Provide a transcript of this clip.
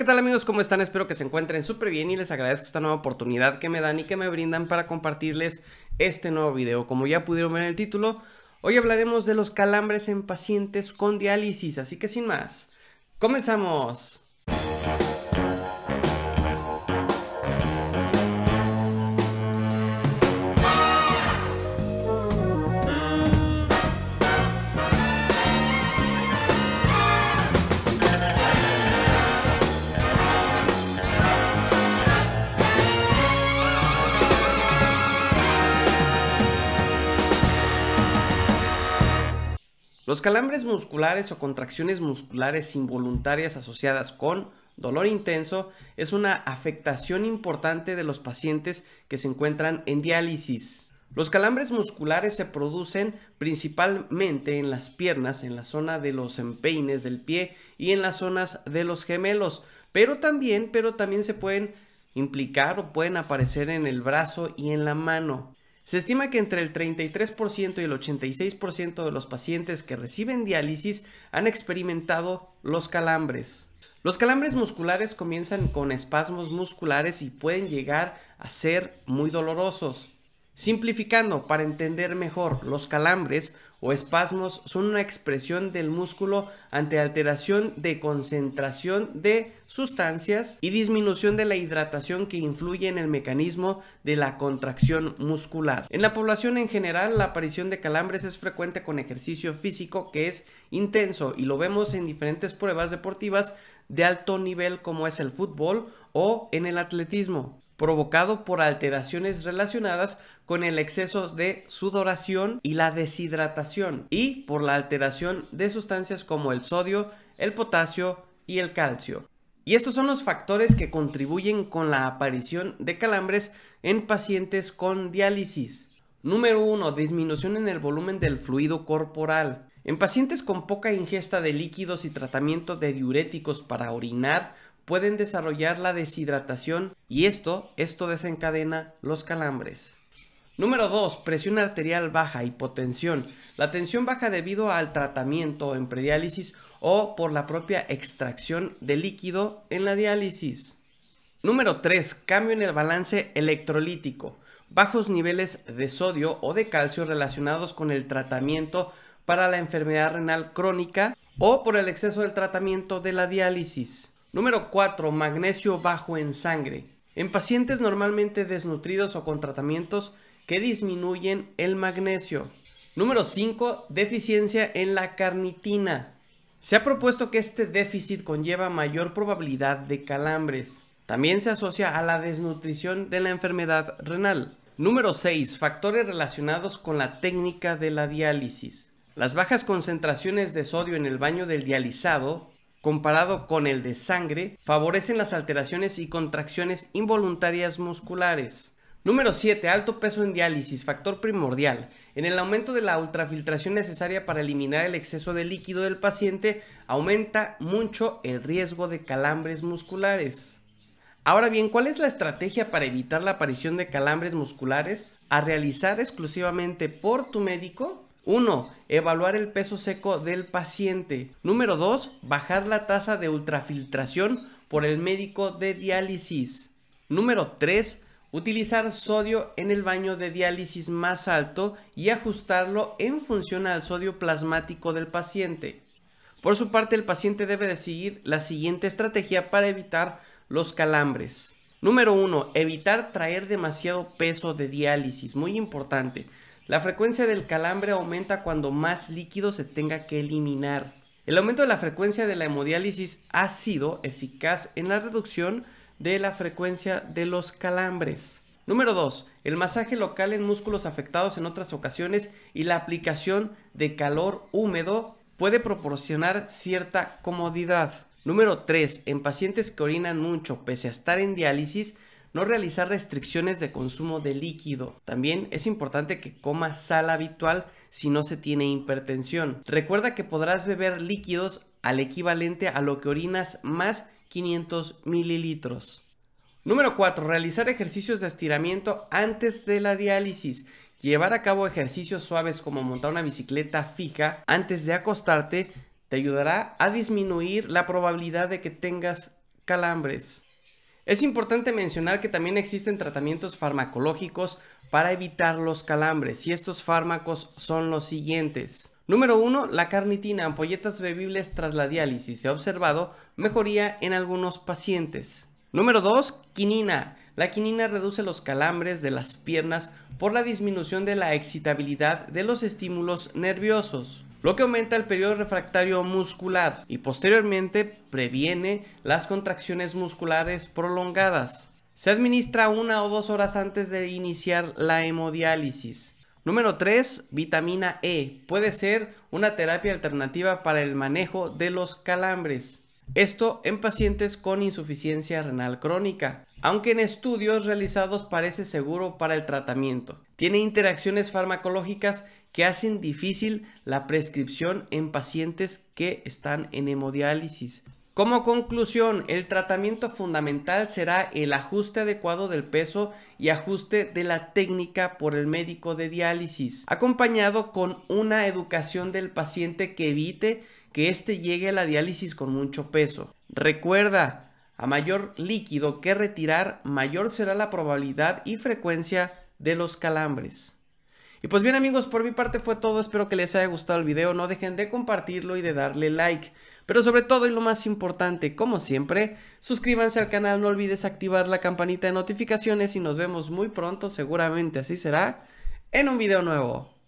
¿qué tal amigos? ¿Cómo están? Espero que se encuentren súper bien y les agradezco esta nueva oportunidad que me dan y que me brindan para compartirles este nuevo video. Como ya pudieron ver en el título, hoy hablaremos de los calambres en pacientes con diálisis, así que sin más, ¡comenzamos! Los calambres musculares o contracciones musculares involuntarias asociadas con dolor intenso es una afectación importante de los pacientes que se encuentran en diálisis. Los calambres musculares se producen principalmente en las piernas, en la zona de los empeines del pie y en las zonas de los gemelos, pero también, se pueden implicar o pueden aparecer en el brazo y en la mano. Se estima que entre el 33% y el 86% de los pacientes que reciben diálisis han experimentado los calambres. Los calambres musculares comienzan con espasmos musculares y pueden llegar a ser muy dolorosos. Simplificando, para entender mejor, los calambres o espasmos son una expresión del músculo ante alteración de concentración de sustancias y disminución de la hidratación que influye en el mecanismo de la contracción muscular. En la población en general, la aparición de calambres es frecuente con ejercicio físico que es intenso y lo vemos en diferentes pruebas deportivas de alto nivel como es el fútbol o en el atletismo provocado por alteraciones relacionadas con el exceso de sudoración y la deshidratación y por la alteración de sustancias como el sodio, el potasio y el calcio. Y estos son los factores que contribuyen con la aparición de calambres en pacientes con diálisis. Número 1. Disminución en el volumen del fluido corporal. En pacientes con poca ingesta de líquidos y tratamiento de diuréticos para orinar pueden desarrollar la deshidratación y esto, esto desencadena los calambres. Número 2. Presión arterial baja, hipotensión. La tensión baja debido al tratamiento en prediálisis o por la propia extracción de líquido en la diálisis. Número 3. Cambio en el balance electrolítico. Bajos niveles de sodio o de calcio relacionados con el tratamiento para la enfermedad renal crónica o por el exceso del tratamiento de la diálisis. Número 4. Magnesio bajo en sangre. En pacientes normalmente desnutridos o con tratamientos que disminuyen el magnesio. Número 5. Deficiencia en la carnitina. Se ha propuesto que este déficit conlleva mayor probabilidad de calambres. También se asocia a la desnutrición de la enfermedad renal. Número 6. Factores relacionados con la técnica de la diálisis. Las bajas concentraciones de sodio en el baño del dializado comparado con el de sangre, favorecen las alteraciones y contracciones involuntarias musculares. Número 7. Alto peso en diálisis, factor primordial. En el aumento de la ultrafiltración necesaria para eliminar el exceso de líquido del paciente, aumenta mucho el riesgo de calambres musculares. Ahora bien, ¿cuál es la estrategia para evitar la aparición de calambres musculares? A realizar exclusivamente por tu médico 1. Evaluar el peso seco del paciente. Número 2. Bajar la tasa de ultrafiltración por el médico de diálisis. Número 3. Utilizar sodio en el baño de diálisis más alto y ajustarlo en función al sodio plasmático del paciente. Por su parte, el paciente debe de seguir la siguiente estrategia para evitar los calambres. Número 1. Evitar traer demasiado peso de diálisis. Muy importante. La frecuencia del calambre aumenta cuando más líquido se tenga que eliminar. El aumento de la frecuencia de la hemodiálisis ha sido eficaz en la reducción de la frecuencia de los calambres. Número 2. El masaje local en músculos afectados en otras ocasiones y la aplicación de calor húmedo puede proporcionar cierta comodidad. Número 3. En pacientes que orinan mucho pese a estar en diálisis, no realizar restricciones de consumo de líquido. También es importante que coma sal habitual si no se tiene hipertensión. Recuerda que podrás beber líquidos al equivalente a lo que orinas más 500 mililitros. Número 4. Realizar ejercicios de estiramiento antes de la diálisis. Llevar a cabo ejercicios suaves como montar una bicicleta fija antes de acostarte te ayudará a disminuir la probabilidad de que tengas calambres. Es importante mencionar que también existen tratamientos farmacológicos para evitar los calambres y estos fármacos son los siguientes. Número 1. La carnitina, ampolletas bebibles tras la diálisis. Se ha observado mejoría en algunos pacientes. Número 2. Quinina. La quinina reduce los calambres de las piernas por la disminución de la excitabilidad de los estímulos nerviosos, lo que aumenta el periodo refractario muscular y posteriormente previene las contracciones musculares prolongadas. Se administra una o dos horas antes de iniciar la hemodiálisis. Número 3. Vitamina E. Puede ser una terapia alternativa para el manejo de los calambres. Esto en pacientes con insuficiencia renal crónica, aunque en estudios realizados parece seguro para el tratamiento. Tiene interacciones farmacológicas que hacen difícil la prescripción en pacientes que están en hemodiálisis. Como conclusión, el tratamiento fundamental será el ajuste adecuado del peso y ajuste de la técnica por el médico de diálisis, acompañado con una educación del paciente que evite que éste llegue a la diálisis con mucho peso. Recuerda, a mayor líquido que retirar, mayor será la probabilidad y frecuencia de los calambres. Y pues bien amigos, por mi parte fue todo, espero que les haya gustado el video, no dejen de compartirlo y de darle like. Pero sobre todo y lo más importante, como siempre, suscríbanse al canal, no olvides activar la campanita de notificaciones y nos vemos muy pronto, seguramente así será, en un video nuevo.